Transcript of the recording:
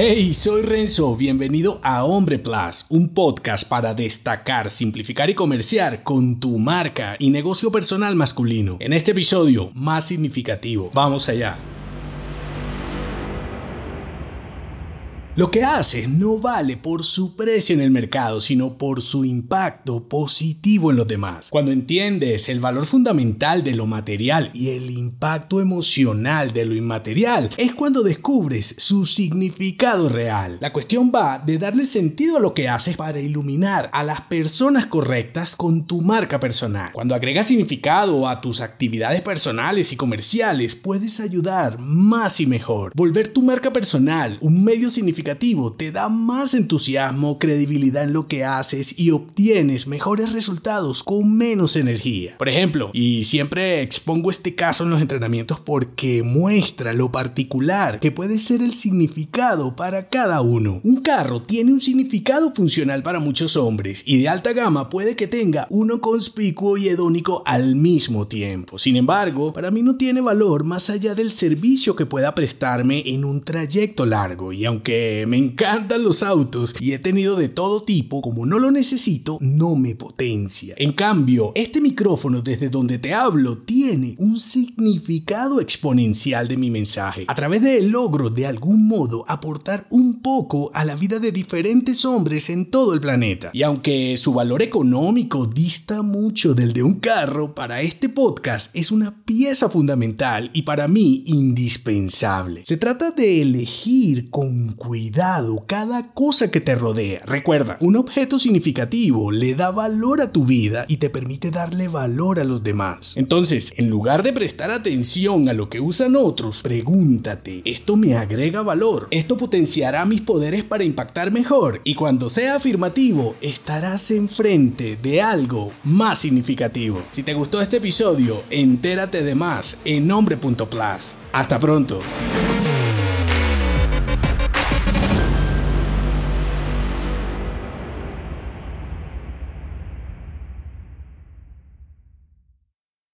Hey, soy Renzo, bienvenido a Hombre Plus, un podcast para destacar, simplificar y comerciar con tu marca y negocio personal masculino. En este episodio más significativo, vamos allá. Lo que haces no vale por su precio en el mercado, sino por su impacto positivo en los demás. Cuando entiendes el valor fundamental de lo material y el impacto emocional de lo inmaterial, es cuando descubres su significado real. La cuestión va de darle sentido a lo que haces para iluminar a las personas correctas con tu marca personal. Cuando agregas significado a tus actividades personales y comerciales, puedes ayudar más y mejor. Volver tu marca personal un medio significativo te da más entusiasmo, credibilidad en lo que haces y obtienes mejores resultados con menos energía. Por ejemplo, y siempre expongo este caso en los entrenamientos porque muestra lo particular que puede ser el significado para cada uno. Un carro tiene un significado funcional para muchos hombres y de alta gama puede que tenga uno conspicuo y hedónico al mismo tiempo. Sin embargo, para mí no tiene valor más allá del servicio que pueda prestarme en un trayecto largo y aunque me encantan los autos y he tenido de todo tipo, como no lo necesito, no me potencia. En cambio, este micrófono desde donde te hablo tiene un significado exponencial de mi mensaje. A través de él logro de algún modo aportar un poco a la vida de diferentes hombres en todo el planeta. Y aunque su valor económico dista mucho del de un carro, para este podcast es una pieza fundamental y para mí indispensable. Se trata de elegir con cuidado cada cosa que te rodea. Recuerda, un objeto significativo le da valor a tu vida y te permite darle valor a los demás. Entonces, en lugar de prestar atención a lo que usan otros, pregúntate, ¿esto me agrega valor? ¿Esto potenciará mis poderes para impactar mejor? Y cuando sea afirmativo, estarás enfrente de algo más significativo. Si te gustó este episodio, entérate de más en nombre.plus. Hasta pronto.